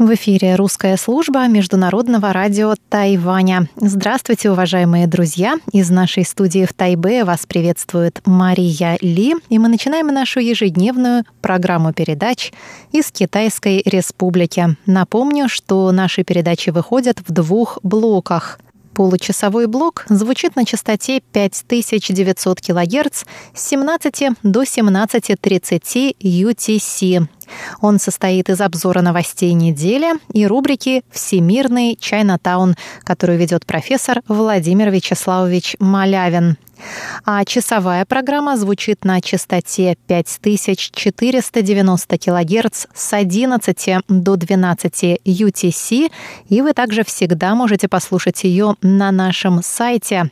В эфире русская служба Международного радио Тайваня. Здравствуйте, уважаемые друзья! Из нашей студии в Тайбе вас приветствует Мария Ли, и мы начинаем нашу ежедневную программу передач из Китайской Республики. Напомню, что наши передачи выходят в двух блоках – Получасовой блок звучит на частоте 5900 кГц с 17 до 17.30 UTC. Он состоит из обзора новостей недели и рубрики «Всемирный Чайнатаун», которую ведет профессор Владимир Вячеславович Малявин. А часовая программа звучит на частоте 5490 кГц с 11 до 12 UTC, и вы также всегда можете послушать ее на нашем сайте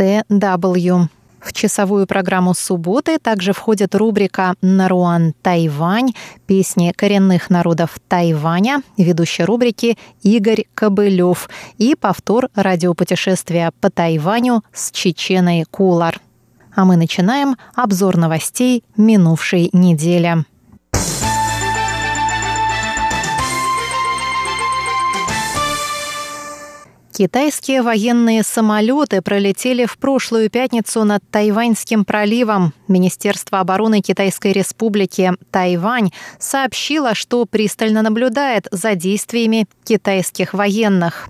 ru.rti.org.tw. В часовую программу субботы также входит рубрика «Наруан Тайвань», песни коренных народов Тайваня, ведущий рубрики Игорь Кобылев и повтор радиопутешествия по Тайваню с Чеченой Кулар. А мы начинаем обзор новостей минувшей недели. Китайские военные самолеты пролетели в прошлую пятницу над Тайваньским проливом. Министерство обороны Китайской республики Тайвань сообщило, что пристально наблюдает за действиями китайских военных.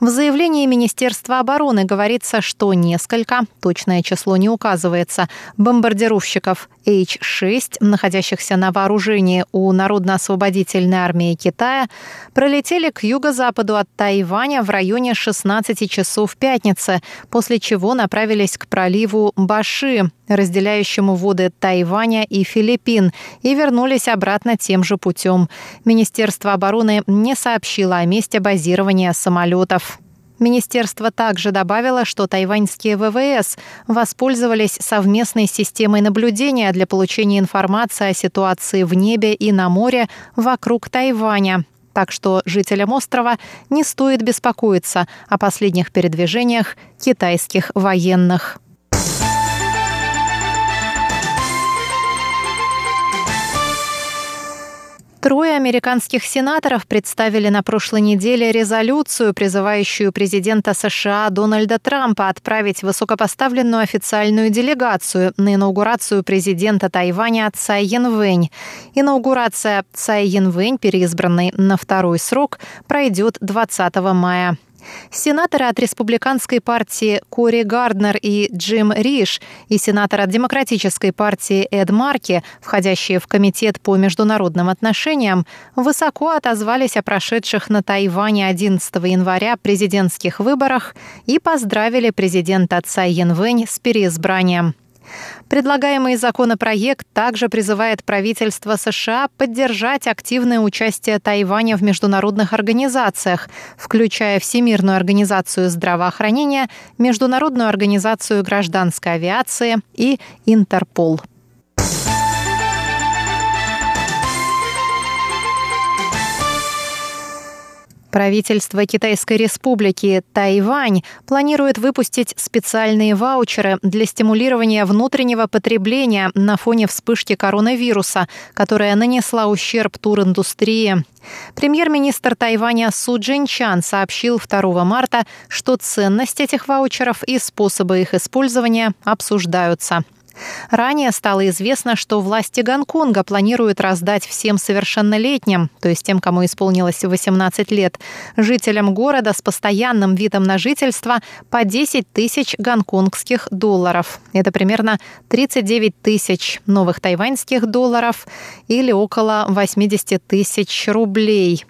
В заявлении Министерства обороны говорится, что несколько, точное число не указывается, бомбардировщиков H-6, находящихся на вооружении у Народно-освободительной армии Китая, пролетели к юго-западу от Тайваня в районе 16 часов пятницы, после чего направились к проливу Баши, разделяющему воды Тайваня и Филиппин, и вернулись обратно тем же путем. Министерство обороны не сообщило о месте базирования самолетов. Министерство также добавило, что тайваньские ВВС воспользовались совместной системой наблюдения для получения информации о ситуации в небе и на море вокруг Тайваня. Так что жителям острова не стоит беспокоиться о последних передвижениях китайских военных. Трое американских сенаторов представили на прошлой неделе резолюцию, призывающую президента США Дональда Трампа отправить высокопоставленную официальную делегацию на инаугурацию президента Тайваня Цай Янвэнь. Инаугурация Цай Янвэнь, переизбранной на второй срок, пройдет 20 мая. Сенаторы от республиканской партии Кори Гарднер и Джим Риш и сенатор от демократической партии Эд Марки, входящие в Комитет по международным отношениям, высоко отозвались о прошедших на Тайване 11 января президентских выборах и поздравили президента Цай Янвэнь с переизбранием. Предлагаемый законопроект также призывает правительство США поддержать активное участие Тайваня в международных организациях, включая Всемирную организацию здравоохранения, Международную организацию гражданской авиации и Интерпол. Правительство Китайской республики Тайвань планирует выпустить специальные ваучеры для стимулирования внутреннего потребления на фоне вспышки коронавируса, которая нанесла ущерб туриндустрии. Премьер-министр Тайваня Су Джинчан сообщил 2 марта, что ценность этих ваучеров и способы их использования обсуждаются. Ранее стало известно, что власти Гонконга планируют раздать всем совершеннолетним, то есть тем, кому исполнилось 18 лет, жителям города с постоянным видом на жительство по 10 тысяч гонконгских долларов. Это примерно 39 тысяч новых тайваньских долларов или около 80 тысяч рублей.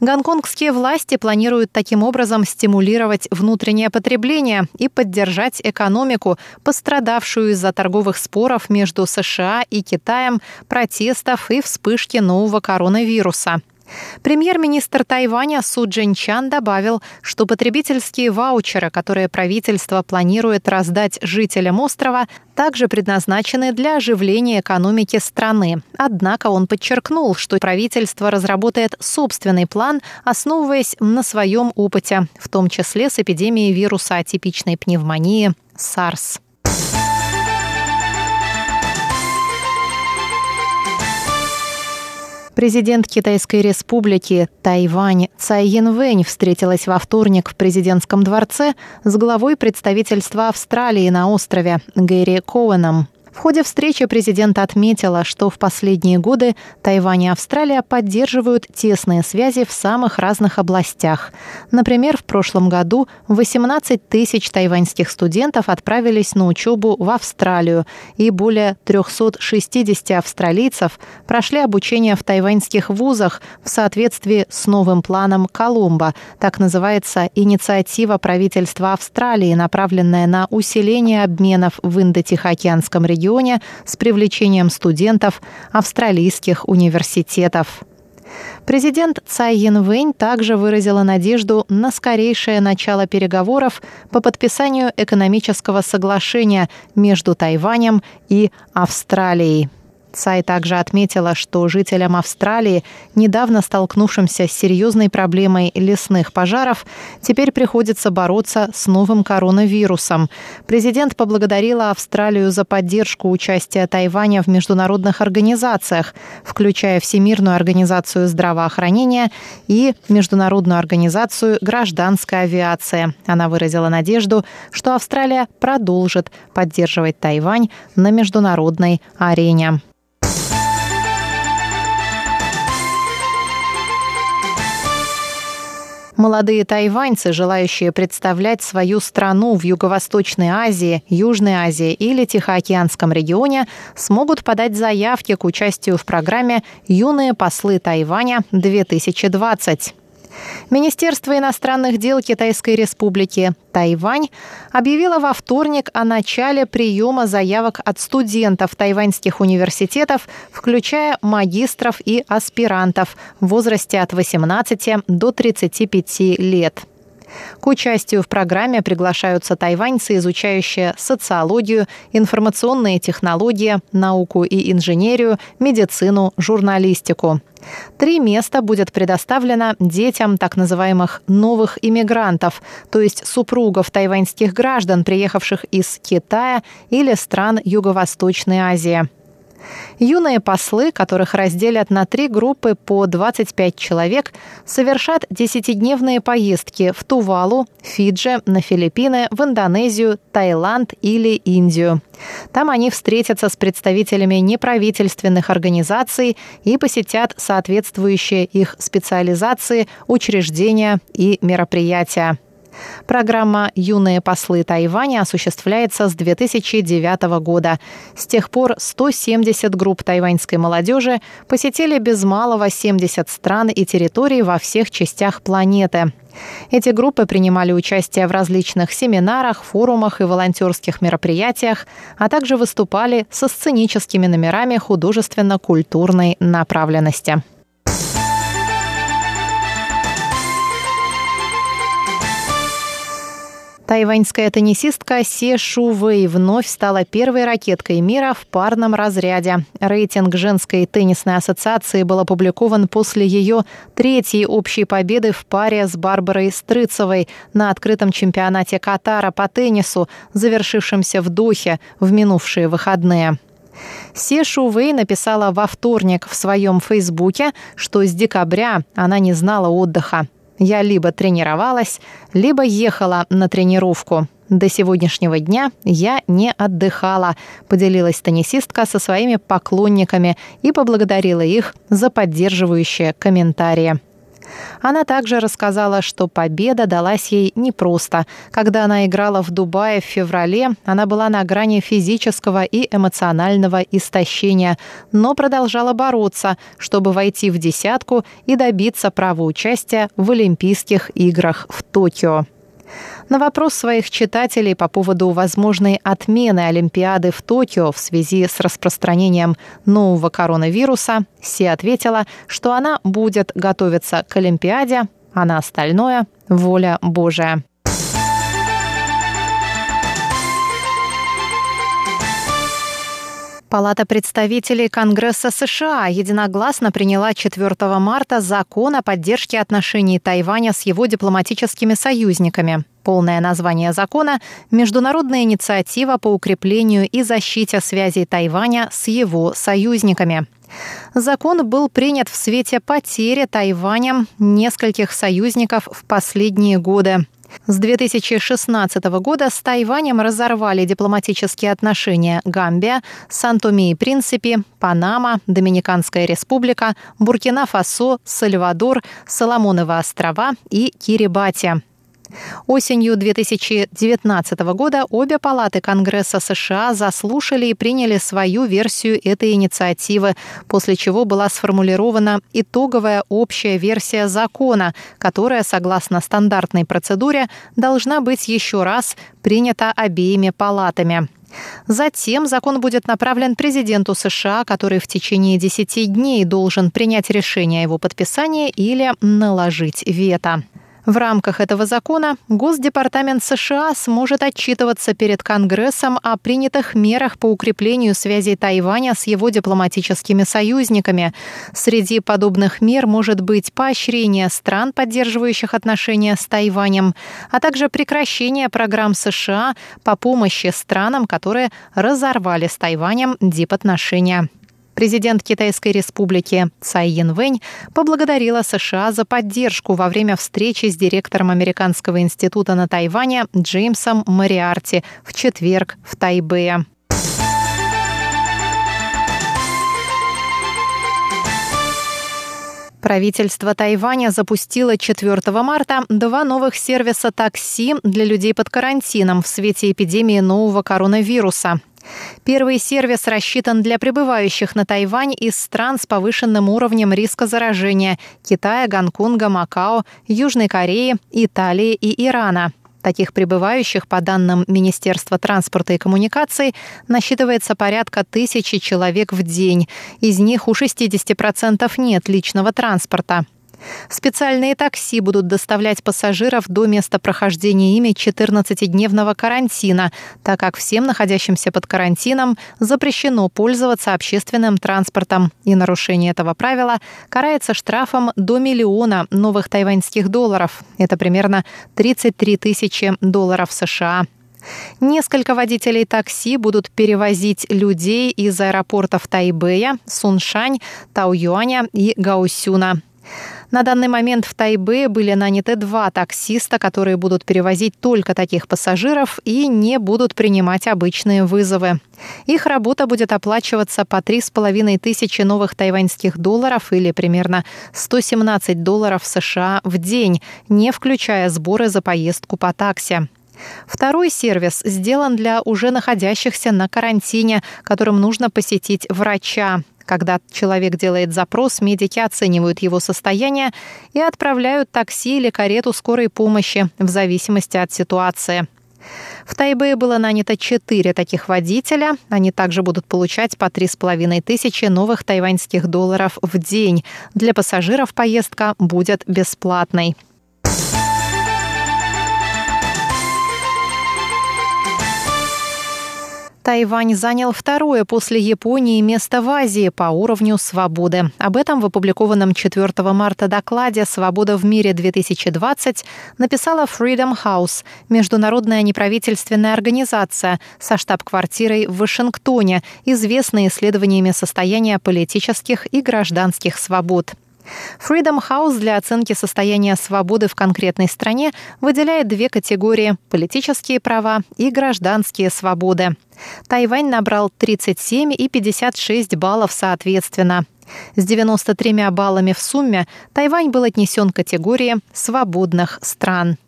Гонконгские власти планируют таким образом стимулировать внутреннее потребление и поддержать экономику, пострадавшую из-за торговых споров между США и Китаем, протестов и вспышки нового коронавируса. Премьер-министр Тайваня Су Джинчан добавил, что потребительские ваучеры, которые правительство планирует раздать жителям острова, также предназначены для оживления экономики страны. Однако он подчеркнул, что правительство разработает собственный план, основываясь на своем опыте, в том числе с эпидемией вируса атипичной пневмонии SARS. Президент Китайской республики Тайвань Цай Янвэнь встретилась во вторник в президентском дворце с главой представительства Австралии на острове Гэри Коуэном. В ходе встречи президент отметила, что в последние годы Тайвань и Австралия поддерживают тесные связи в самых разных областях. Например, в прошлом году 18 тысяч тайваньских студентов отправились на учебу в Австралию, и более 360 австралийцев прошли обучение в тайваньских вузах в соответствии с новым планом Колумба. Так называется инициатива правительства Австралии, направленная на усиление обменов в Индо-Тихоокеанском регионе регионе с привлечением студентов австралийских университетов. Президент Цай Янвэнь также выразила надежду на скорейшее начало переговоров по подписанию экономического соглашения между Тайванем и Австралией. Цай также отметила, что жителям Австралии, недавно столкнувшимся с серьезной проблемой лесных пожаров, теперь приходится бороться с новым коронавирусом. Президент поблагодарила Австралию за поддержку участия Тайваня в международных организациях, включая Всемирную организацию здравоохранения и Международную организацию гражданской авиации. Она выразила надежду, что Австралия продолжит поддерживать Тайвань на международной арене. Молодые тайваньцы, желающие представлять свою страну в Юго-Восточной Азии, Южной Азии или Тихоокеанском регионе, смогут подать заявки к участию в программе «Юные послы Тайваня-2020». Министерство иностранных дел Китайской Республики Тайвань объявило во вторник о начале приема заявок от студентов тайваньских университетов, включая магистров и аспирантов в возрасте от 18 до 35 лет. К участию в программе приглашаются тайваньцы, изучающие социологию, информационные технологии, науку и инженерию, медицину, журналистику. Три места будет предоставлено детям так называемых новых иммигрантов, то есть супругов тайваньских граждан, приехавших из Китая или стран Юго-Восточной Азии. Юные послы, которых разделят на три группы по 25 человек, совершат десятидневные поездки в Тувалу, Фиджи, на Филиппины, в Индонезию, Таиланд или Индию. Там они встретятся с представителями неправительственных организаций и посетят соответствующие их специализации, учреждения и мероприятия. Программа «Юные послы Тайваня» осуществляется с 2009 года. С тех пор 170 групп тайваньской молодежи посетили без малого 70 стран и территорий во всех частях планеты. Эти группы принимали участие в различных семинарах, форумах и волонтерских мероприятиях, а также выступали со сценическими номерами художественно-культурной направленности. Тайваньская теннисистка Се Шу Вэй вновь стала первой ракеткой мира в парном разряде. Рейтинг женской теннисной ассоциации был опубликован после ее третьей общей победы в паре с Барбарой Стрыцевой на открытом чемпионате Катара по теннису, завершившемся в Дохе в минувшие выходные. Се Шувей написала во вторник в своем фейсбуке, что с декабря она не знала отдыха. Я либо тренировалась, либо ехала на тренировку. До сегодняшнего дня я не отдыхала, поделилась теннисистка со своими поклонниками и поблагодарила их за поддерживающие комментарии. Она также рассказала, что победа далась ей непросто. Когда она играла в Дубае в феврале, она была на грани физического и эмоционального истощения, но продолжала бороться, чтобы войти в десятку и добиться права участия в Олимпийских играх в Токио. На вопрос своих читателей по поводу возможной отмены Олимпиады в Токио в связи с распространением нового коронавируса, Си ответила, что она будет готовиться к Олимпиаде, а на остальное – воля Божия. Палата представителей Конгресса США единогласно приняла 4 марта закон о поддержке отношений Тайваня с его дипломатическими союзниками. Полное название закона – Международная инициатива по укреплению и защите связей Тайваня с его союзниками. Закон был принят в свете потери Тайванем нескольких союзников в последние годы. С 2016 года с Тайванем разорвали дипломатические отношения Гамбия, Сан-Томе и Принципи, Панама, Доминиканская республика, Буркина-Фасо, Сальвадор, Соломоновы острова и Кирибати. Осенью 2019 года обе палаты Конгресса США заслушали и приняли свою версию этой инициативы, после чего была сформулирована итоговая общая версия закона, которая, согласно стандартной процедуре, должна быть еще раз принята обеими палатами. Затем закон будет направлен президенту США, который в течение 10 дней должен принять решение о его подписании или наложить вето. В рамках этого закона Госдепартамент США сможет отчитываться перед Конгрессом о принятых мерах по укреплению связей Тайваня с его дипломатическими союзниками. Среди подобных мер может быть поощрение стран, поддерживающих отношения с Тайванем, а также прекращение программ США по помощи странам, которые разорвали с Тайванем дипотношения. Президент Китайской республики Цай Янвэнь поблагодарила США за поддержку во время встречи с директором Американского института на Тайване Джеймсом Мариарти в четверг в Тайбэе. Правительство Тайваня запустило 4 марта два новых сервиса такси для людей под карантином в свете эпидемии нового коронавируса. Первый сервис рассчитан для прибывающих на Тайвань из стран с повышенным уровнем риска заражения – Китая, Гонконга, Макао, Южной Кореи, Италии и Ирана. Таких прибывающих, по данным Министерства транспорта и коммуникаций, насчитывается порядка тысячи человек в день. Из них у 60% нет личного транспорта. Специальные такси будут доставлять пассажиров до места прохождения ими 14-дневного карантина, так как всем находящимся под карантином запрещено пользоваться общественным транспортом. И нарушение этого правила карается штрафом до миллиона новых тайваньских долларов. Это примерно 33 тысячи долларов США. Несколько водителей такси будут перевозить людей из аэропортов Тайбэя, Суншань, Тауюаня и Гаусюна. На данный момент в Тайбе были наняты два таксиста, которые будут перевозить только таких пассажиров и не будут принимать обычные вызовы. Их работа будет оплачиваться по 3,5 тысячи новых тайваньских долларов или примерно 117 долларов США в день, не включая сборы за поездку по такси. Второй сервис сделан для уже находящихся на карантине, которым нужно посетить врача. Когда человек делает запрос, медики оценивают его состояние и отправляют такси или карету скорой помощи в зависимости от ситуации. В Тайбэе было нанято четыре таких водителя. Они также будут получать по три с половиной тысячи новых тайваньских долларов в день. Для пассажиров поездка будет бесплатной. Тайвань занял второе после Японии место в Азии по уровню свободы. Об этом в опубликованном 4 марта докладе «Свобода в мире-2020» написала Freedom House, международная неправительственная организация со штаб-квартирой в Вашингтоне, известная исследованиями состояния политических и гражданских свобод. Freedom House для оценки состояния свободы в конкретной стране выделяет две категории – политические права и гражданские свободы. Тайвань набрал 37 и 56 баллов соответственно. С 93 баллами в сумме Тайвань был отнесен к категории свободных стран.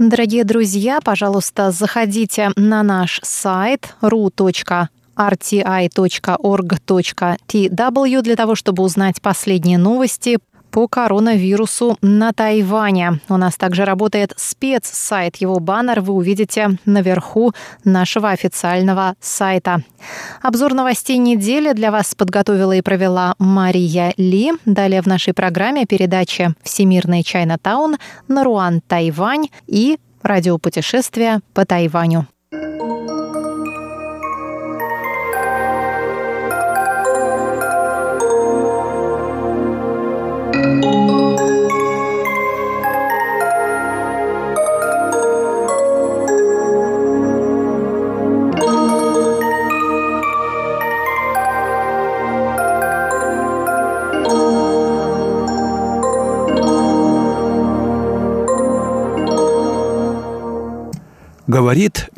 Дорогие друзья, пожалуйста, заходите на наш сайт rti.org.tw для того, чтобы узнать последние новости по коронавирусу на Тайване. У нас также работает спецсайт. Его баннер вы увидите наверху нашего официального сайта. Обзор новостей недели для вас подготовила и провела Мария Ли. Далее в нашей программе передача «Всемирный Чайнатаун», «Наруан Тайвань» и радиопутешествия по Тайваню.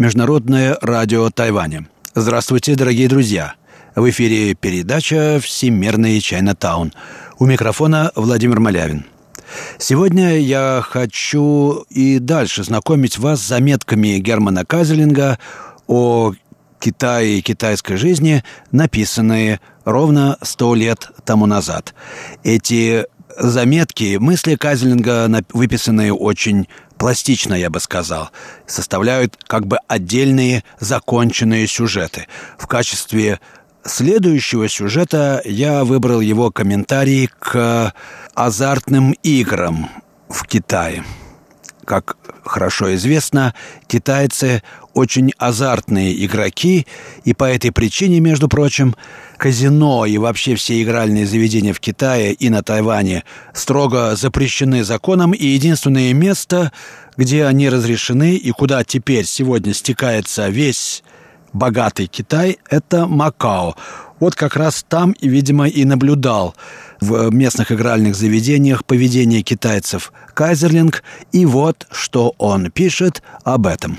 Международное радио Тайваня. Здравствуйте, дорогие друзья! В эфире передача «Всемирный Чайнатаун». У микрофона Владимир Малявин. Сегодня я хочу и дальше знакомить вас с заметками Германа Казелинга о Китае и китайской жизни, написанные ровно сто лет тому назад. Эти заметки, мысли Казелинга, выписанные очень пластично, я бы сказал, составляют как бы отдельные законченные сюжеты. В качестве следующего сюжета я выбрал его комментарий к азартным играм в Китае. Как хорошо известно, китайцы очень азартные игроки, и по этой причине, между прочим, казино и вообще все игральные заведения в Китае и на Тайване строго запрещены законом, и единственное место, где они разрешены и куда теперь сегодня стекается весь богатый Китай, это Макао. Вот как раз там видимо, и наблюдал в местных игральных заведениях поведение китайцев Кайзерлинг, и вот что он пишет об этом.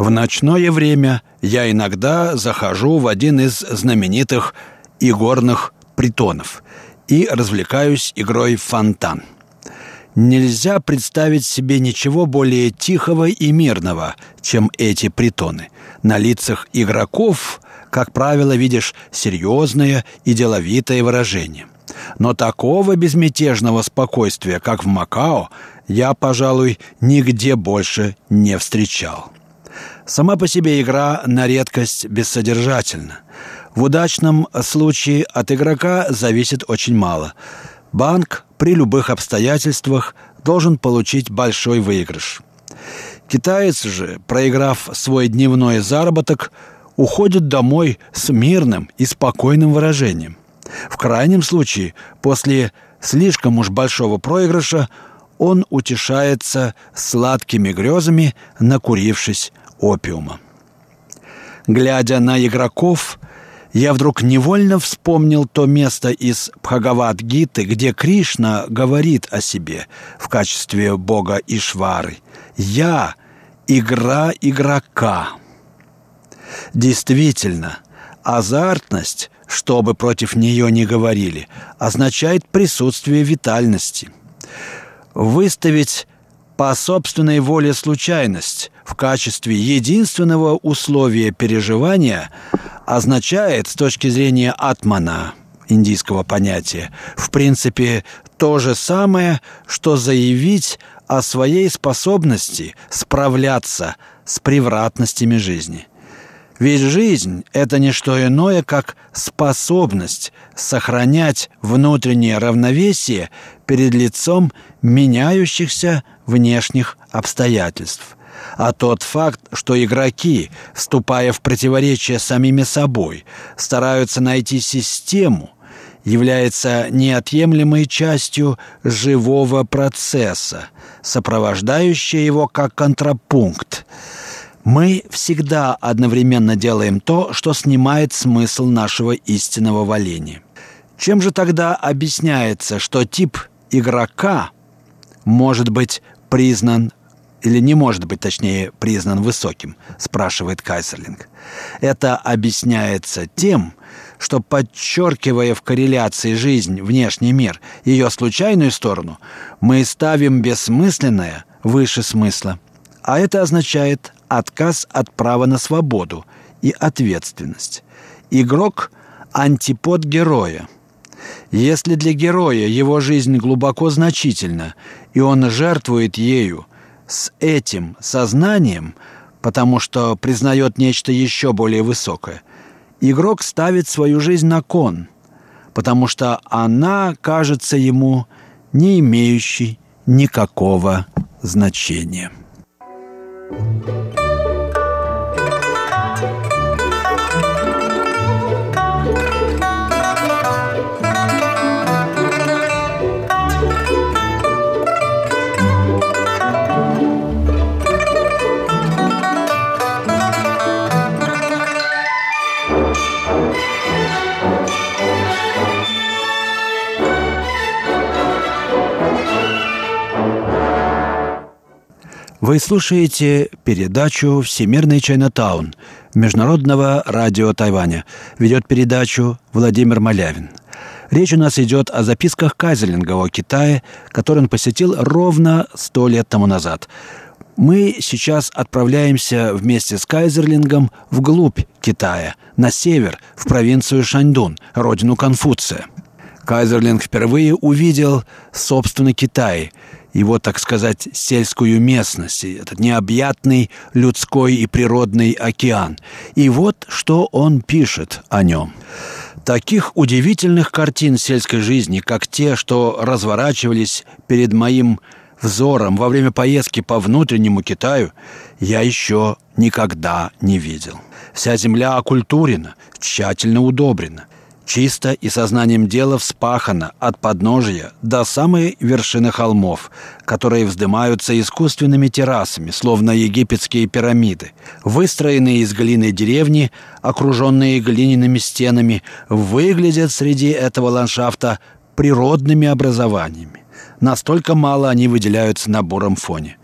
В ночное время я иногда захожу в один из знаменитых игорных притонов и развлекаюсь игрой в фонтан. Нельзя представить себе ничего более тихого и мирного, чем эти притоны. На лицах игроков, как правило, видишь серьезное и деловитое выражение – но такого безмятежного спокойствия, как в Макао, я, пожалуй, нигде больше не встречал. Сама по себе игра на редкость бессодержательна. В удачном случае от игрока зависит очень мало. Банк при любых обстоятельствах должен получить большой выигрыш. Китаец же, проиграв свой дневной заработок, уходит домой с мирным и спокойным выражением. В крайнем случае, после слишком уж большого проигрыша, он утешается сладкими грезами, накурившись опиума. Глядя на игроков, я вдруг невольно вспомнил то место из Бхагават-гиты, где Кришна говорит о себе в качестве бога Ишвары. «Я — игра игрока». Действительно, азартность что бы против нее ни говорили, означает присутствие витальности. Выставить по собственной воле случайность в качестве единственного условия переживания означает с точки зрения атмана, индийского понятия, в принципе то же самое, что заявить о своей способности справляться с превратностями жизни. Ведь жизнь – это не что иное, как способность сохранять внутреннее равновесие перед лицом меняющихся внешних обстоятельств. А тот факт, что игроки, вступая в противоречие с самими собой, стараются найти систему, является неотъемлемой частью живого процесса, сопровождающей его как контрапункт – мы всегда одновременно делаем то, что снимает смысл нашего истинного валения. Чем же тогда объясняется, что тип игрока может быть признан или не может быть, точнее, признан высоким, спрашивает Кайсерлинг. Это объясняется тем, что, подчеркивая в корреляции жизнь, внешний мир, ее случайную сторону, мы ставим бессмысленное выше смысла. А это означает отказ от права на свободу и ответственность. Игрок – антипод героя. Если для героя его жизнь глубоко значительна, и он жертвует ею с этим сознанием, потому что признает нечто еще более высокое, игрок ставит свою жизнь на кон, потому что она кажется ему не имеющей никакого значения. Вы слушаете передачу «Всемирный Чайнатаун» Международного радио Тайваня. Ведет передачу Владимир Малявин. Речь у нас идет о записках Кайзерлинга о Китае, который он посетил ровно сто лет тому назад. Мы сейчас отправляемся вместе с Кайзерлингом вглубь Китая, на север, в провинцию Шаньдун, родину Конфуция. Кайзерлинг впервые увидел, собственно, Китай – его, так сказать, сельскую местность, этот необъятный людской и природный океан. И вот что он пишет о нем. Таких удивительных картин сельской жизни, как те, что разворачивались перед моим взором во время поездки по внутреннему Китаю, я еще никогда не видел. Вся земля окультурена, тщательно удобрена – чисто и сознанием дела вспахано от подножия до самой вершины холмов, которые вздымаются искусственными террасами, словно египетские пирамиды. Выстроенные из глины деревни, окруженные глиняными стенами, выглядят среди этого ландшафта природными образованиями. Настолько мало они выделяются на буром фоне.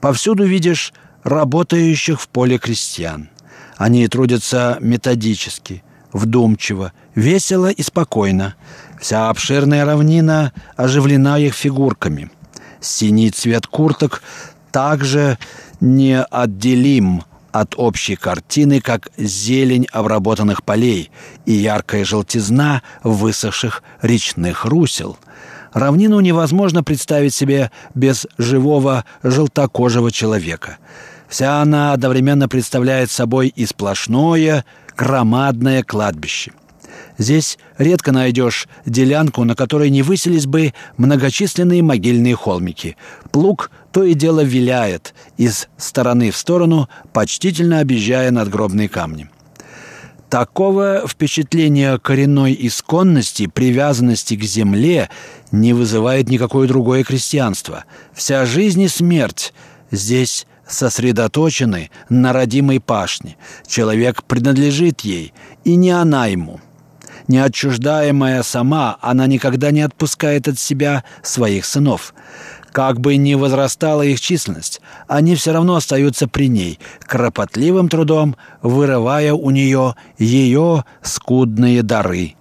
Повсюду видишь работающих в поле крестьян. Они трудятся методически – вдумчиво, весело и спокойно. Вся обширная равнина оживлена их фигурками. Синий цвет курток также неотделим от общей картины, как зелень обработанных полей и яркая желтизна высохших речных русел. Равнину невозможно представить себе без живого желтокожего человека. Вся она одновременно представляет собой и сплошное, громадное кладбище. Здесь редко найдешь делянку, на которой не выселись бы многочисленные могильные холмики. Плуг то и дело виляет из стороны в сторону, почтительно объезжая надгробные камни. Такого впечатления коренной исконности, привязанности к земле не вызывает никакое другое крестьянство. Вся жизнь и смерть здесь сосредоточены на родимой пашне. Человек принадлежит ей, и не она ему. Неотчуждаемая сама, она никогда не отпускает от себя своих сынов. Как бы ни возрастала их численность, они все равно остаются при ней, кропотливым трудом вырывая у нее ее скудные дары.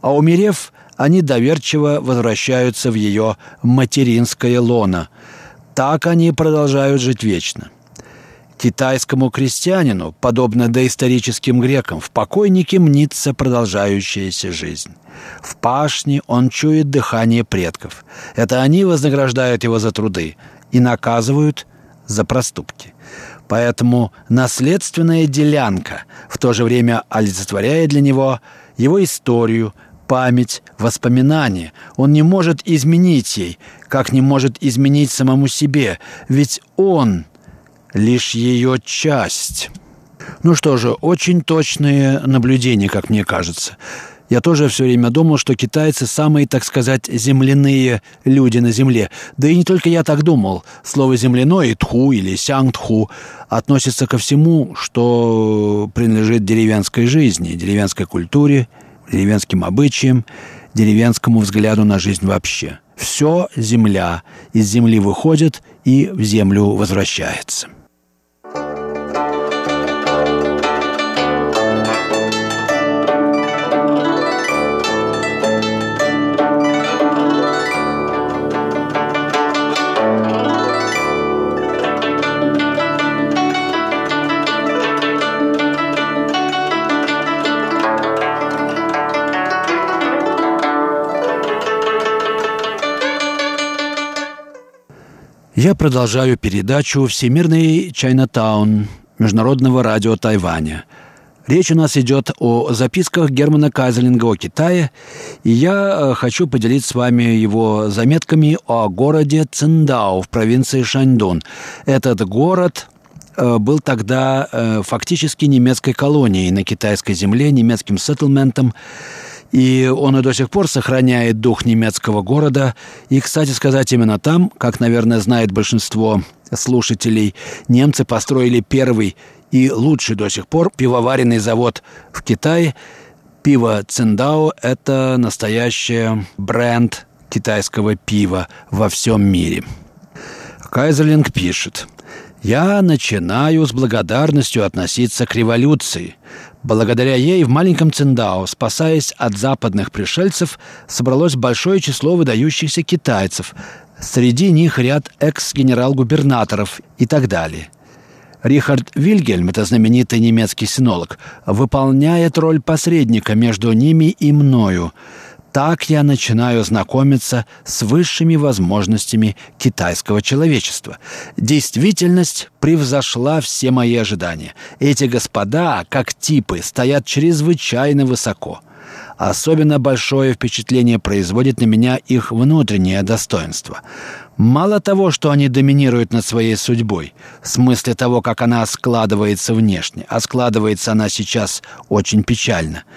А умерев, они доверчиво возвращаются в ее материнское лоно. Так они продолжают жить вечно. Китайскому крестьянину, подобно доисторическим грекам, в покойнике мнится продолжающаяся жизнь. В пашне он чует дыхание предков. Это они вознаграждают его за труды и наказывают за проступки. Поэтому наследственная делянка в то же время олицетворяет для него его историю, память, воспоминания. Он не может изменить ей, как не может изменить самому себе, ведь он лишь ее часть. Ну что же, очень точные наблюдения, как мне кажется. Я тоже все время думал, что китайцы самые, так сказать, земляные люди на земле. Да и не только я так думал. Слово «земляной» «тху» или «сянг-тху» относится ко всему, что принадлежит деревенской жизни, деревенской культуре, деревенским обычаям, деревенскому взгляду на жизнь вообще. Все земля, из земли выходит и в землю возвращается. Я продолжаю передачу «Всемирный Чайнатаун» Международного радио Тайваня. Речь у нас идет о записках Германа Кайзелинга о Китае, и я э, хочу поделиться с вами его заметками о городе Циндао в провинции Шаньдун. Этот город э, был тогда э, фактически немецкой колонией на китайской земле, немецким сеттлментом, и он и до сих пор сохраняет дух немецкого города. И, кстати сказать, именно там, как, наверное, знает большинство слушателей, немцы построили первый и лучший до сих пор пивоваренный завод в Китае. Пиво Циндао – это настоящий бренд китайского пива во всем мире. Кайзерлинг пишет – я начинаю с благодарностью относиться к революции. Благодаря ей в маленьком Циндао, спасаясь от западных пришельцев, собралось большое число выдающихся китайцев. Среди них ряд экс-генерал-губернаторов и так далее. Рихард Вильгельм, это знаменитый немецкий синолог, выполняет роль посредника между ними и мною – так я начинаю знакомиться с высшими возможностями китайского человечества. Действительность превзошла все мои ожидания. Эти господа, как типы, стоят чрезвычайно высоко. Особенно большое впечатление производит на меня их внутреннее достоинство. Мало того, что они доминируют над своей судьбой, в смысле того, как она складывается внешне, а складывается она сейчас очень печально –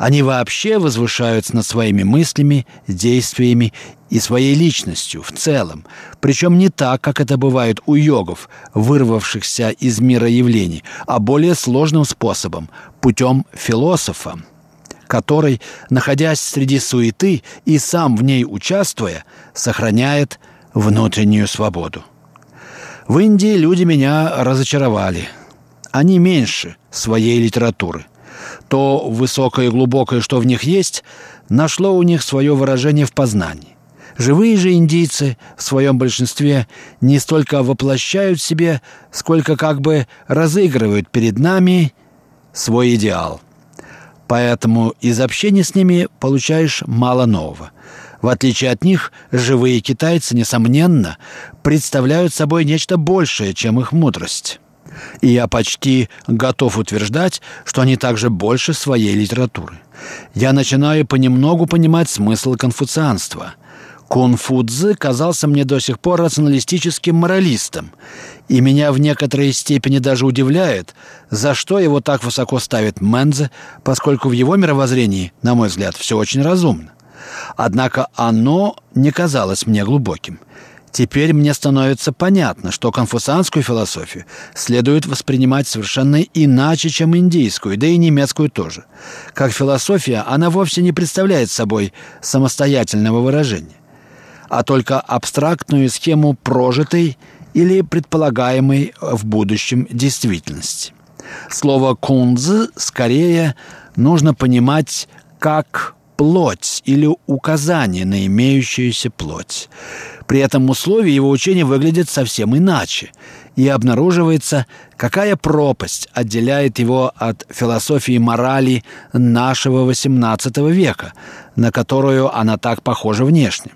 они вообще возвышаются над своими мыслями, действиями и своей личностью в целом. Причем не так, как это бывает у йогов, вырвавшихся из мира явлений, а более сложным способом, путем философа, который, находясь среди суеты и сам в ней участвуя, сохраняет внутреннюю свободу. В Индии люди меня разочаровали. Они меньше своей литературы то высокое и глубокое, что в них есть, нашло у них свое выражение в познании. Живые же индийцы в своем большинстве не столько воплощают в себе, сколько как бы разыгрывают перед нами свой идеал. Поэтому из общения с ними получаешь мало нового. В отличие от них, живые китайцы, несомненно, представляют собой нечто большее, чем их мудрость. И я почти готов утверждать, что они также больше своей литературы. Я начинаю понемногу понимать смысл конфуцианства. Кунфудзы казался мне до сих пор рационалистическим моралистом, и меня в некоторой степени даже удивляет, за что его так высоко ставит Мензе, поскольку в его мировоззрении, на мой взгляд, все очень разумно. Однако оно не казалось мне глубоким. Теперь мне становится понятно, что конфуцианскую философию следует воспринимать совершенно иначе, чем индийскую, да и немецкую тоже. Как философия, она вовсе не представляет собой самостоятельного выражения, а только абстрактную схему прожитой или предполагаемой в будущем действительности. Слово «кунз» скорее нужно понимать как плоть или указание на имеющуюся плоть. При этом условия его учения выглядят совсем иначе, и обнаруживается, какая пропасть отделяет его от философии морали нашего XVIII века, на которую она так похожа внешне.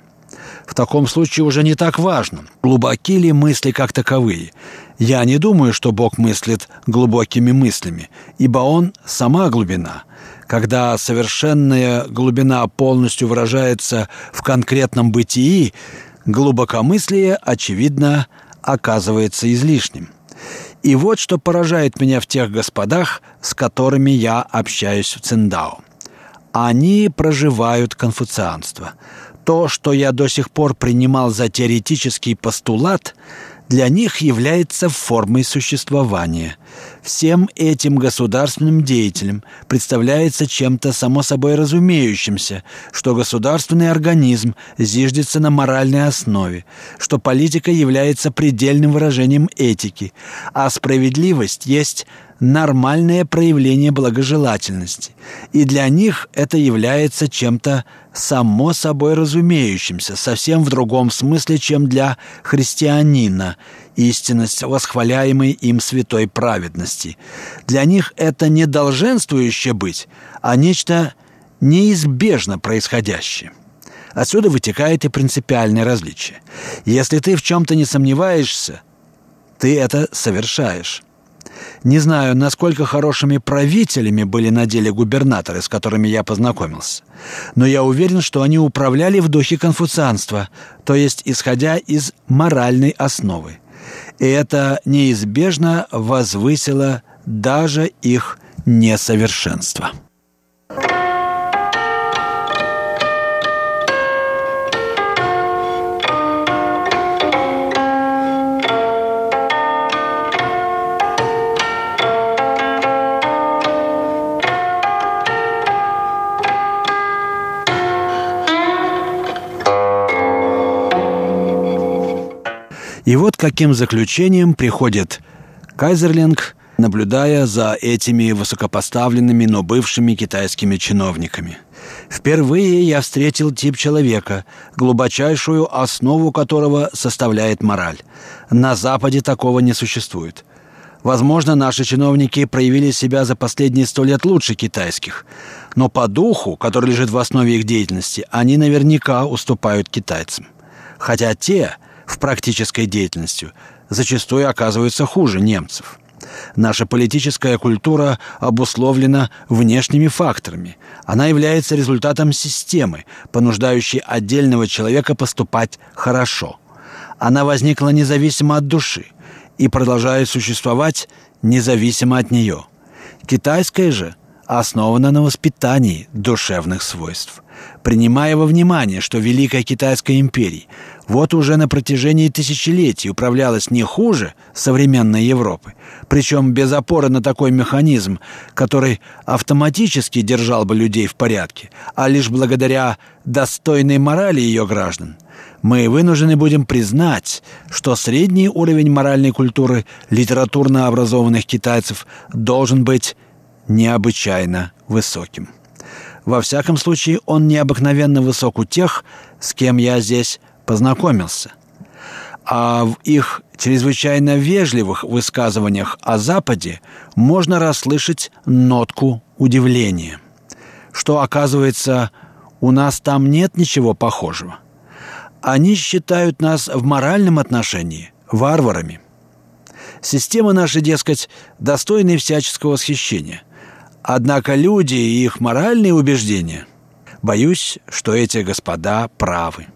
В таком случае уже не так важно, глубоки ли мысли как таковые. Я не думаю, что Бог мыслит глубокими мыслями, ибо Он – сама глубина. Когда совершенная глубина полностью выражается в конкретном бытии, глубокомыслие, очевидно, оказывается излишним. И вот что поражает меня в тех господах, с которыми я общаюсь в Циндао. Они проживают конфуцианство. То, что я до сих пор принимал за теоретический постулат – для них является формой существования. Всем этим государственным деятелям представляется чем-то само собой разумеющимся, что государственный организм зиждется на моральной основе, что политика является предельным выражением этики, а справедливость есть нормальное проявление благожелательности, и для них это является чем-то само собой разумеющимся, совсем в другом смысле, чем для христианина, истинность восхваляемой им святой праведности. Для них это не долженствующее быть, а нечто неизбежно происходящее. Отсюда вытекает и принципиальное различие. Если ты в чем-то не сомневаешься, ты это совершаешь. Не знаю, насколько хорошими правителями были на деле губернаторы, с которыми я познакомился. Но я уверен, что они управляли в духе конфуцианства, то есть исходя из моральной основы. И это неизбежно возвысило даже их несовершенство. И вот каким заключением приходит Кайзерлинг, наблюдая за этими высокопоставленными, но бывшими китайскими чиновниками. Впервые я встретил тип человека, глубочайшую основу которого составляет мораль. На Западе такого не существует. Возможно, наши чиновники проявили себя за последние сто лет лучше китайских, но по духу, который лежит в основе их деятельности, они наверняка уступают китайцам. Хотя те в практической деятельности зачастую оказываются хуже немцев. Наша политическая культура обусловлена внешними факторами. Она является результатом системы, понуждающей отдельного человека поступать хорошо. Она возникла независимо от души и продолжает существовать независимо от нее. Китайская же основана на воспитании душевных свойств. Принимая во внимание, что Великая Китайская империя вот уже на протяжении тысячелетий управлялась не хуже современной Европы, причем без опоры на такой механизм, который автоматически держал бы людей в порядке, а лишь благодаря достойной морали ее граждан, мы вынуждены будем признать, что средний уровень моральной культуры литературно образованных китайцев должен быть необычайно высоким. Во всяком случае, он необыкновенно высок у тех, с кем я здесь познакомился. А в их чрезвычайно вежливых высказываниях о Западе можно расслышать нотку удивления, что, оказывается, у нас там нет ничего похожего. Они считают нас в моральном отношении варварами. Система наша, дескать, достойна всяческого восхищения. Однако люди и их моральные убеждения, боюсь, что эти господа правы.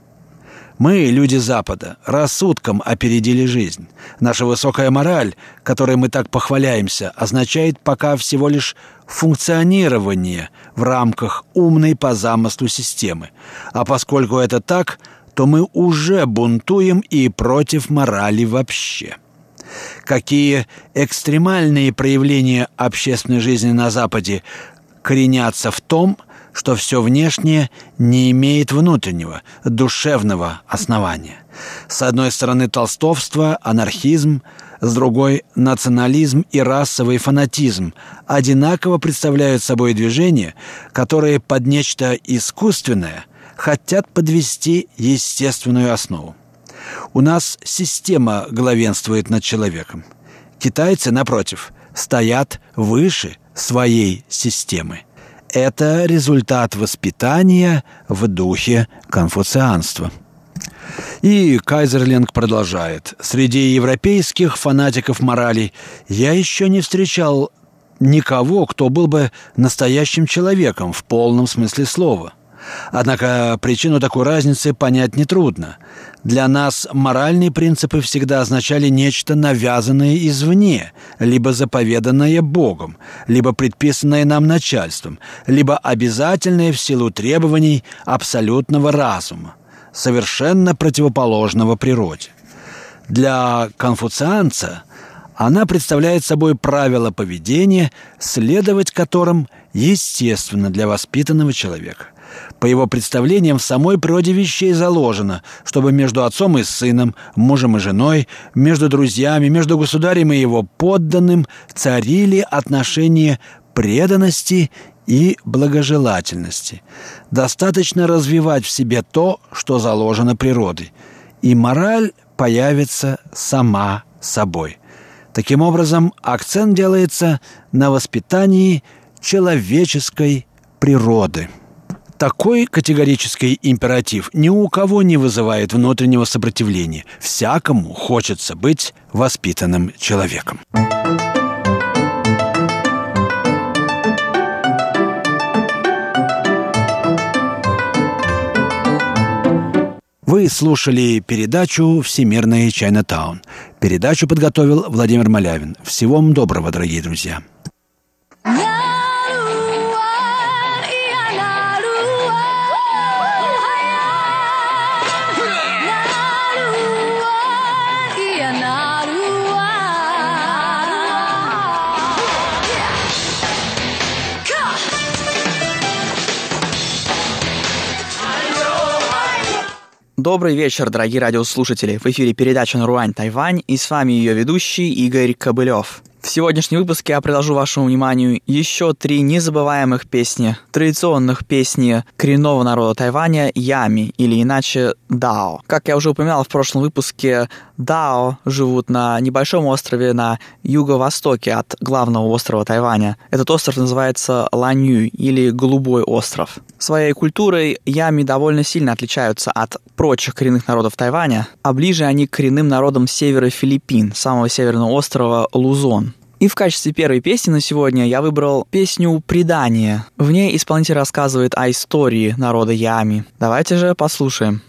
Мы, люди Запада, рассудком опередили жизнь. Наша высокая мораль, которой мы так похваляемся, означает пока всего лишь функционирование в рамках умной по замыслу системы. А поскольку это так, то мы уже бунтуем и против морали вообще. Какие экстремальные проявления общественной жизни на Западе коренятся в том, что все внешнее не имеет внутреннего, душевного основания. С одной стороны толстовство, анархизм, с другой – национализм и расовый фанатизм одинаково представляют собой движения, которые под нечто искусственное хотят подвести естественную основу. У нас система главенствует над человеком. Китайцы, напротив, стоят выше своей системы это результат воспитания в духе конфуцианства. И Кайзерлинг продолжает. Среди европейских фанатиков морали я еще не встречал никого, кто был бы настоящим человеком в полном смысле слова. Однако причину такой разницы понять нетрудно. Для нас моральные принципы всегда означали нечто навязанное извне, либо заповеданное Богом, либо предписанное нам начальством, либо обязательное в силу требований абсолютного разума, совершенно противоположного природе. Для конфуцианца она представляет собой правила поведения, следовать которым естественно для воспитанного человека – по его представлениям, в самой природе вещей заложено, чтобы между отцом и сыном, мужем и женой, между друзьями, между государем и его подданным царили отношения преданности и благожелательности. Достаточно развивать в себе то, что заложено природой, и мораль появится сама собой. Таким образом, акцент делается на воспитании человеческой природы. Такой категорический императив ни у кого не вызывает внутреннего сопротивления. Всякому хочется быть воспитанным человеком. Вы слушали передачу «Всемирный Чайнатаун». Передачу подготовил Владимир Малявин. Всего вам доброго, дорогие друзья. Добрый вечер, дорогие радиослушатели. В эфире передача «Наруань Тайвань» и с вами ее ведущий Игорь Кобылев. В сегодняшнем выпуске я предложу вашему вниманию еще три незабываемых песни, традиционных песни коренного народа Тайваня Ями, или иначе Дао. Как я уже упоминал в прошлом выпуске, Дао живут на небольшом острове на юго-востоке от главного острова Тайваня. Этот остров называется Ланью или Голубой остров. Своей культурой Ями довольно сильно отличаются от прочих коренных народов Тайваня, а ближе они к коренным народам севера Филиппин, самого северного острова Лузон. И в качестве первой песни на сегодня я выбрал песню «Предание». В ней исполнитель рассказывает о истории народа Ями. Давайте же послушаем.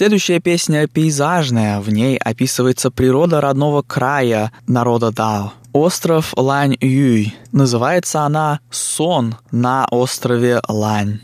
Следующая песня пейзажная, в ней описывается природа родного края народа Дао. Остров Лань-Юй. Называется она «Сон на острове Лань».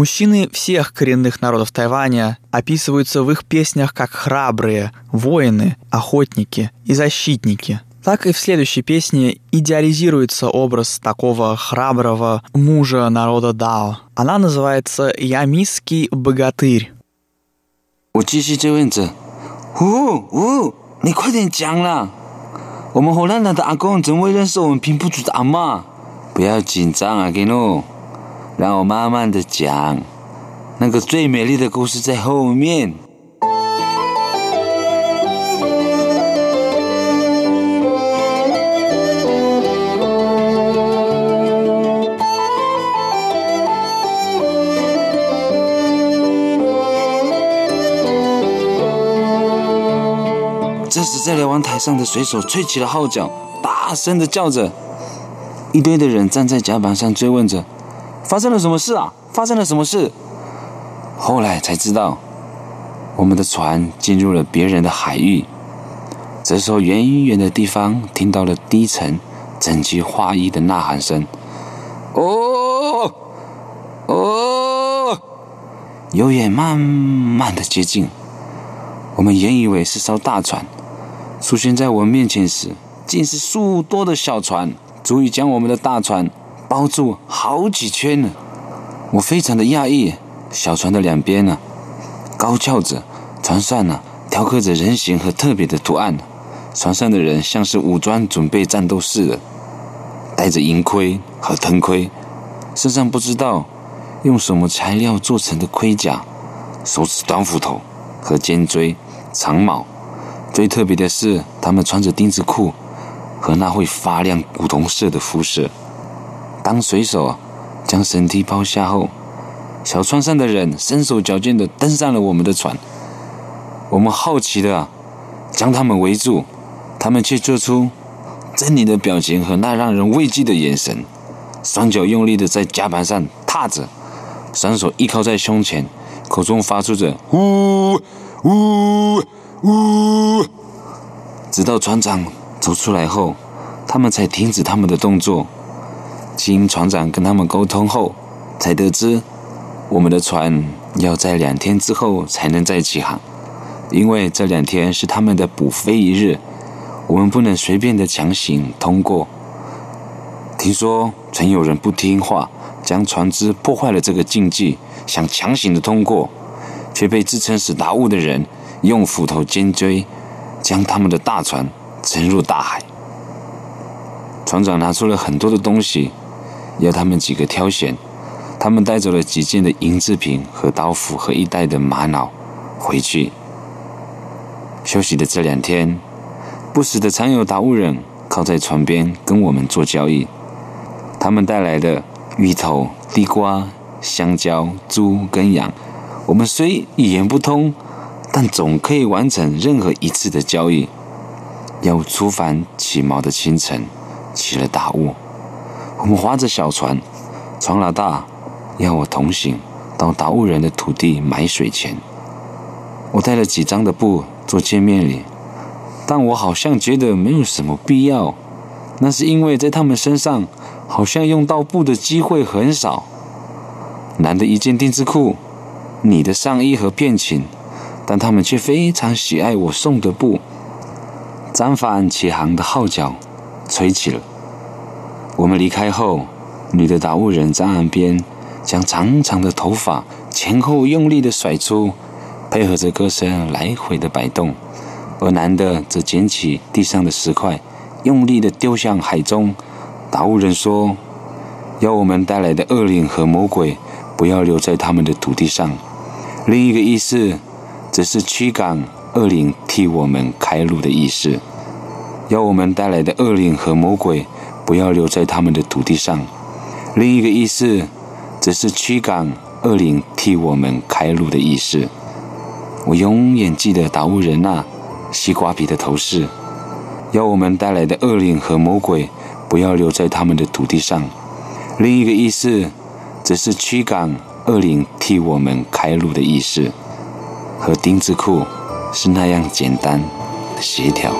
Мужчины всех коренных народов Тайваня описываются в их песнях как храбрые, воины, охотники и защитники. Так и в следующей песне идеализируется образ такого храброго мужа народа Дао. Она называется «Ямисский богатырь». 我继续追问着：“呜呜，你快点讲啦！我们荷兰的阿公怎么会认识我们平埔族的阿妈？不要紧张啊，给诺。” 让我慢慢的讲，那个最美丽的故事在后面。这时，在瞭望台上的水手吹起了号角，大声的叫着。一堆的人站在甲板上追问着。发生了什么事啊？发生了什么事？后来才知道，我们的船进入了别人的海域。这时候，远远的地方听到了低沉、整齐划一的呐喊声：“哦，哦！”有远慢慢的接近。我们原以为是艘大船，出现在我们面前时，竟是数多的小船，足以将我们的大船包住好几圈呢。我非常的讶异，小船的两边呢，高翘着，船上呢雕刻着人形和特别的图案。船上的人像是武装准备战斗似的，戴着银盔和藤盔，身上不知道用什么材料做成的盔甲，手持短斧头和尖锥、长矛。最特别的是，他们穿着钉子裤和那会发亮古铜色的肤色。当水手啊将绳梯抛下后，小船上的人身手矫健的登上了我们的船。我们好奇的将他们围住。他们却做出狰狞的表情和那让人畏惧的眼神，双脚用力的在甲板上踏着，双手依靠在胸前，口中发出着“呜呜呜”，直到船长走出来后，他们才停止他们的动作。经船长跟他们沟通后，才得知我们的船要在两天之后才能再起航，因为这两天是他们的补飞一日。我们不能随便的强行通过。听说曾有人不听话，将船只破坏了这个禁忌，想强行的通过，却被自称是达悟的人用斧头尖锥将他们的大船沉入大海。船长拿出了很多的东西，要他们几个挑选。他们带走了几件的银制品和刀斧和一袋的玛瑙回去。休息的这两天。不时的常有达悟人靠在船边跟我们做交易，他们带来的芋头、地瓜、香蕉、猪跟羊，我们虽语言不通，但总可以完成任何一次的交易。要出帆起锚的清晨，起了大雾，我们划着小船，船老大要我同行到达悟人的土地买水钱，我带了几张的布做见面礼。但我好像觉得没有什么必要，那是因为在他们身上好像用到布的机会很少。男的一件丁字裤，女的上衣和片裙，但他们却非常喜爱我送的布。张帆起航的号角吹起了，我们离开后，女的打务人在岸边将长长的头发前后用力的甩出，配合着歌声来回的摆动。而男的则捡起地上的石块，用力的丢向海中。达悟人说：“要我们带来的恶灵和魔鬼不要留在他们的土地上。”另一个意思则是驱赶恶灵替我们开路的意思。要我们带来的恶灵和魔鬼不要留在他们的土地上。另一个意思则是驱赶恶灵替我们开路的意思。我永远记得达乌人那。西瓜皮的头饰，要我们带来的恶灵和魔鬼不要留在他们的土地上。另一个意思，则是驱赶恶灵替我们开路的意思，和丁字裤是那样简单协调。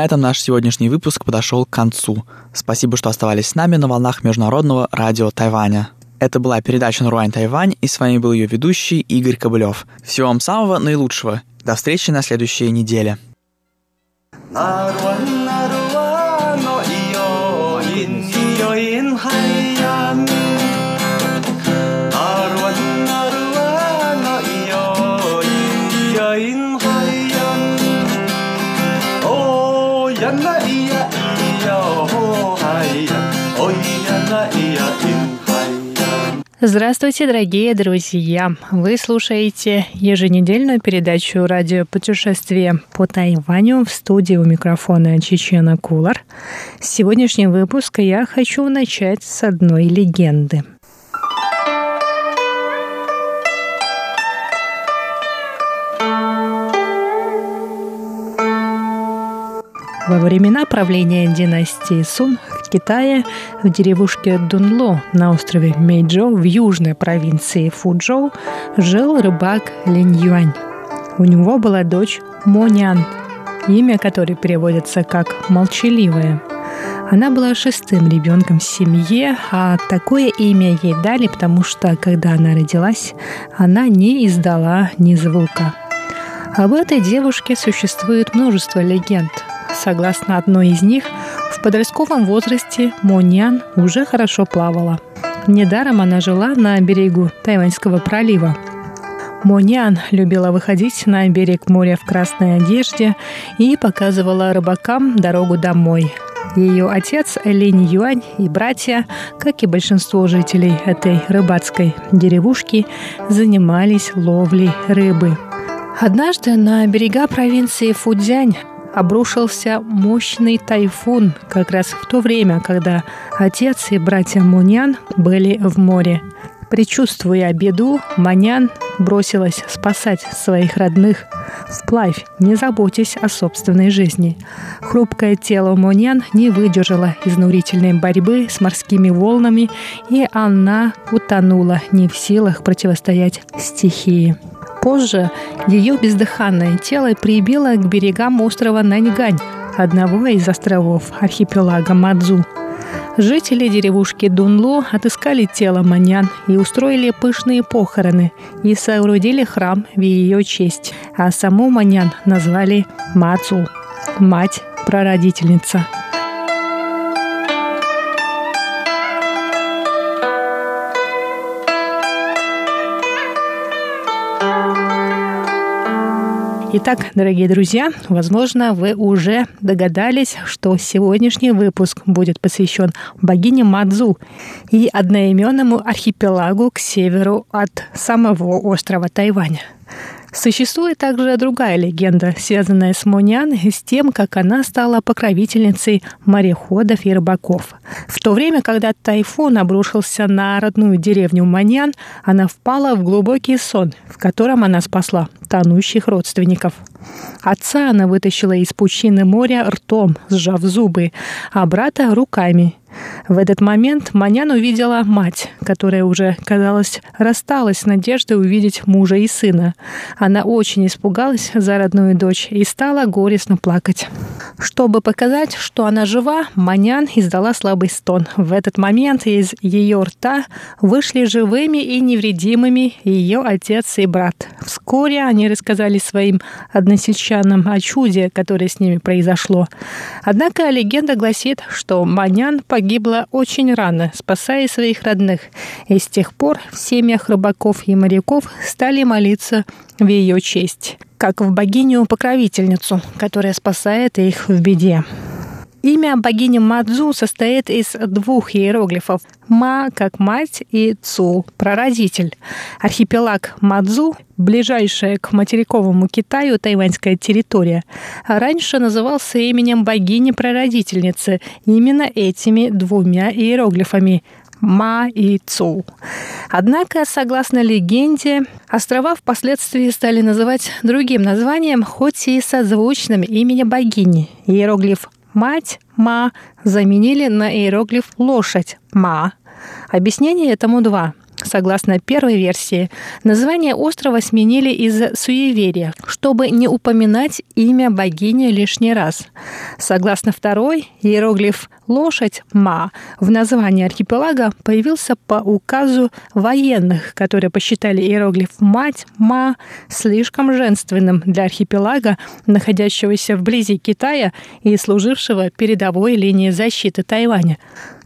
На этом наш сегодняшний выпуск подошел к концу. Спасибо, что оставались с нами на волнах Международного радио Тайваня. Это была передача «Наруань Тайвань», и с вами был ее ведущий Игорь Кобылев. Всего вам самого наилучшего. До встречи на следующей неделе. la Здравствуйте, дорогие друзья! Вы слушаете еженедельную передачу «Радио путешествие по Тайваню» в студии у микрофона Чечена Кулар. Сегодняшний выпуск я хочу начать с одной легенды – Во времена правления династии Сун Китае в деревушке Дунло на острове Мэйджоу в южной провинции Фуджоу жил рыбак Линь Юань. У него была дочь Монян, имя которой переводится как «молчаливая». Она была шестым ребенком в семье, а такое имя ей дали, потому что, когда она родилась, она не издала ни звука. Об этой девушке существует множество легенд – Согласно одной из них, в подростковом возрасте Монян уже хорошо плавала. Недаром она жила на берегу Тайваньского пролива. Монян любила выходить на берег моря в красной одежде и показывала рыбакам дорогу домой. Ее отец Линь Юань и братья, как и большинство жителей этой рыбацкой деревушки, занимались ловлей рыбы. Однажды на берега провинции Фудзянь обрушился мощный тайфун как раз в то время, когда отец и братья Мунян были в море. Причувствуя беду, Манян бросилась спасать своих родных вплавь, не заботясь о собственной жизни. Хрупкое тело Монян не выдержало изнурительной борьбы с морскими волнами, и она утонула, не в силах противостоять стихии. Позже ее бездыханное тело прибило к берегам острова Наньгань, одного из островов архипелага Мадзу. Жители деревушки Дунло отыскали тело Манян и устроили пышные похороны и соорудили храм в ее честь, а саму Манян назвали Мацу – мать-прародительница – Итак, дорогие друзья, возможно, вы уже догадались, что сегодняшний выпуск будет посвящен богине Мадзу и одноименному архипелагу к северу от самого острова Тайваня. Существует также другая легенда, связанная с Монян и с тем, как она стала покровительницей мореходов и рыбаков. В то время, когда тайфун обрушился на родную деревню Монян, она впала в глубокий сон, в котором она спасла тонущих родственников. Отца она вытащила из пучины моря ртом, сжав зубы, а брата – руками. В этот момент Манян увидела мать, которая уже, казалось, рассталась с надеждой увидеть мужа и сына. Она очень испугалась за родную дочь и стала горестно плакать. Чтобы показать, что она жива, Манян издала слабый стон. В этот момент из ее рта вышли живыми и невредимыми ее отец и брат. Вскоре они рассказали своим односельчанам о чуде, которое с ними произошло. Однако легенда гласит, что Манян погиб погибла очень рано, спасая своих родных, и с тех пор в семьях рыбаков и моряков стали молиться в ее честь, как в богиню-покровительницу, которая спасает их в беде. Имя богини Мадзу состоит из двух иероглифов «ма» как мать и «цу» – прародитель. Архипелаг Мадзу, ближайшая к материковому Китаю тайваньская территория, раньше назывался именем богини-прародительницы именно этими двумя иероглифами Ма и Цу. Однако, согласно легенде, острова впоследствии стали называть другим названием, хоть и созвучным имени богини. Иероглиф мать ма заменили на иероглиф лошадь ма. Объяснение этому два. Согласно первой версии, название острова сменили из-за суеверия, чтобы не упоминать имя богини лишний раз. Согласно второй, иероглиф «лошадь» «ма» в названии архипелага появился по указу военных, которые посчитали иероглиф «мать» «ма» слишком женственным для архипелага, находящегося вблизи Китая и служившего передовой линией защиты Тайваня.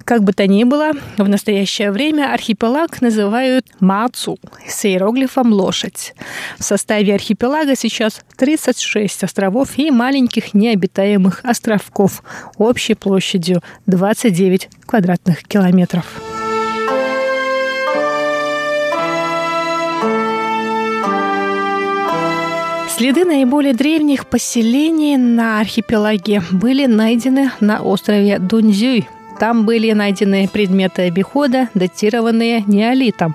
Как бы то ни было, в настоящее время архипелаг называют Мацу с иероглифом «лошадь». В составе архипелага сейчас 36 островов и маленьких необитаемых островков общей площадью 29 квадратных километров. Следы наиболее древних поселений на архипелаге были найдены на острове Дунзюй там были найдены предметы обихода, датированные неолитом.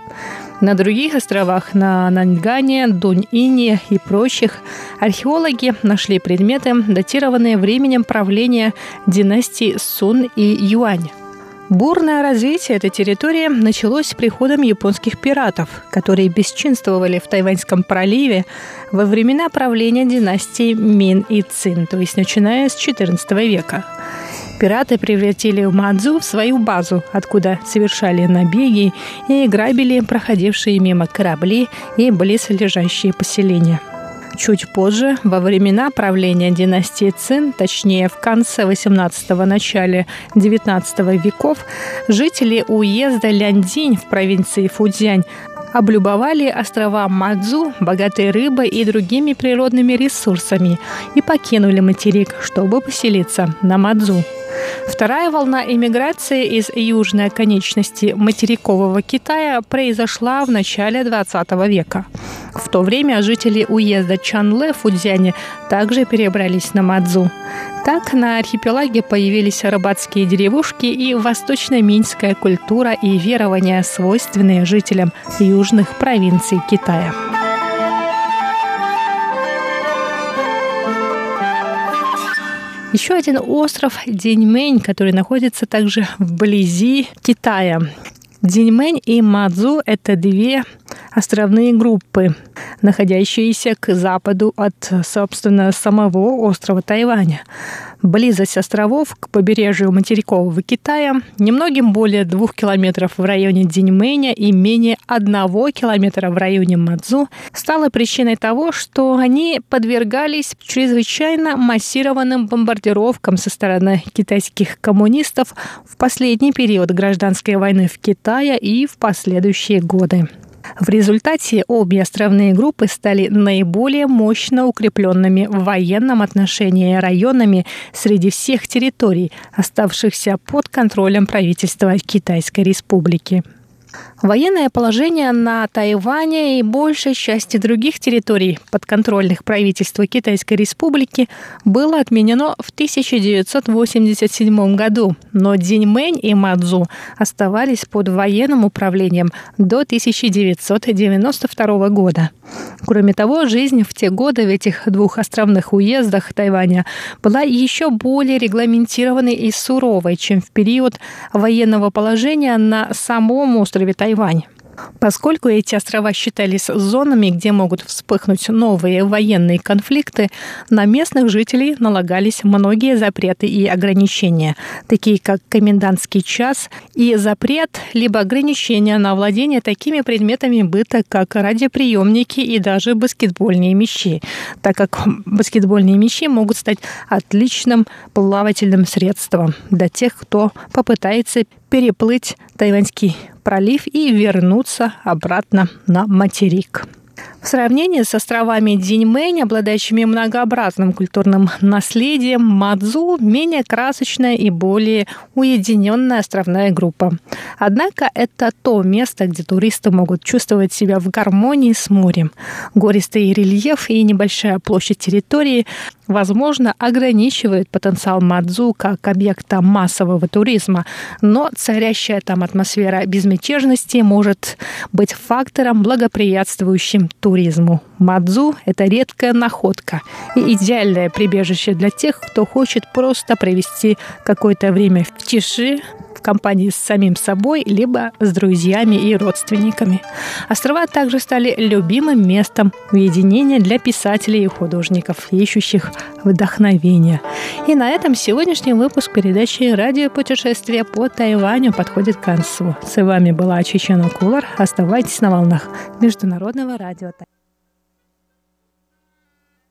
На других островах, на Наньгане, Дунь-Ине и прочих, археологи нашли предметы, датированные временем правления династий Сун и Юань. Бурное развитие этой территории началось с приходом японских пиратов, которые бесчинствовали в Тайваньском проливе во времена правления династии Мин и Цин, то есть начиная с XIV века. Пираты превратили Мадзу в свою базу, откуда совершали набеги и грабили проходившие мимо корабли и близлежащие поселения – Чуть позже, во времена правления династии Цин, точнее в конце 18-го, начале 19 веков, жители уезда Ляндинь в провинции Фудзянь облюбовали острова Мадзу, богатой рыбой и другими природными ресурсами, и покинули материк, чтобы поселиться на Мадзу. Вторая волна эмиграции из южной оконечности материкового Китая произошла в начале 20 века. В то время жители уезда Чанле в Фудзяне также перебрались на Мадзу. Так на архипелаге появились рыбацкие деревушки и восточно-минская культура и верования, свойственные жителям южных провинций Китая. Еще один остров Деньмэнь, который находится также вблизи Китая. Деньмэнь и Мадзу – это две островные группы, находящиеся к западу от, собственно, самого острова Тайваня. Близость островов к побережью материкового Китая немногим более двух километров в районе Диньмэня и менее одного километра в районе Мадзу стала причиной того, что они подвергались чрезвычайно массированным бомбардировкам со стороны китайских коммунистов в последний период гражданской войны в Китае и в последующие годы. В результате обе островные группы стали наиболее мощно укрепленными в военном отношении районами среди всех территорий, оставшихся под контролем правительства Китайской Республики. Военное положение на Тайване и большей части других территорий, подконтрольных правительству Китайской Республики, было отменено в 1987 году, но Диньмэнь и Мадзу оставались под военным управлением до 1992 года. Кроме того, жизнь в те годы в этих двух островных уездах Тайваня была еще более регламентированной и суровой, чем в период военного положения на самом острове Тайвань Тайвань. Поскольку эти острова считались зонами, где могут вспыхнуть новые военные конфликты, на местных жителей налагались многие запреты и ограничения, такие как комендантский час и запрет либо ограничения на владение такими предметами быта, как радиоприемники и даже баскетбольные мячи, так как баскетбольные мячи могут стать отличным плавательным средством для тех, кто попытается переплыть Тайваньский пролив и вернуться обратно на материк. В сравнении с островами Диньмэнь, обладающими многообразным культурным наследием, Мадзу – менее красочная и более уединенная островная группа. Однако это то место, где туристы могут чувствовать себя в гармонии с морем. Гористый рельеф и небольшая площадь территории возможно, ограничивает потенциал Мадзу как объекта массового туризма, но царящая там атмосфера безмятежности может быть фактором, благоприятствующим туризму. Мадзу – это редкая находка и идеальное прибежище для тех, кто хочет просто провести какое-то время в тиши, в компании с самим собой, либо с друзьями и родственниками. Острова также стали любимым местом уединения для писателей и художников, ищущих вдохновения. И на этом сегодняшний выпуск передачи «Радиопутешествие по Тайваню» подходит к концу. С вами была Чечена Кулар. Оставайтесь на волнах Международного радио Тайваня.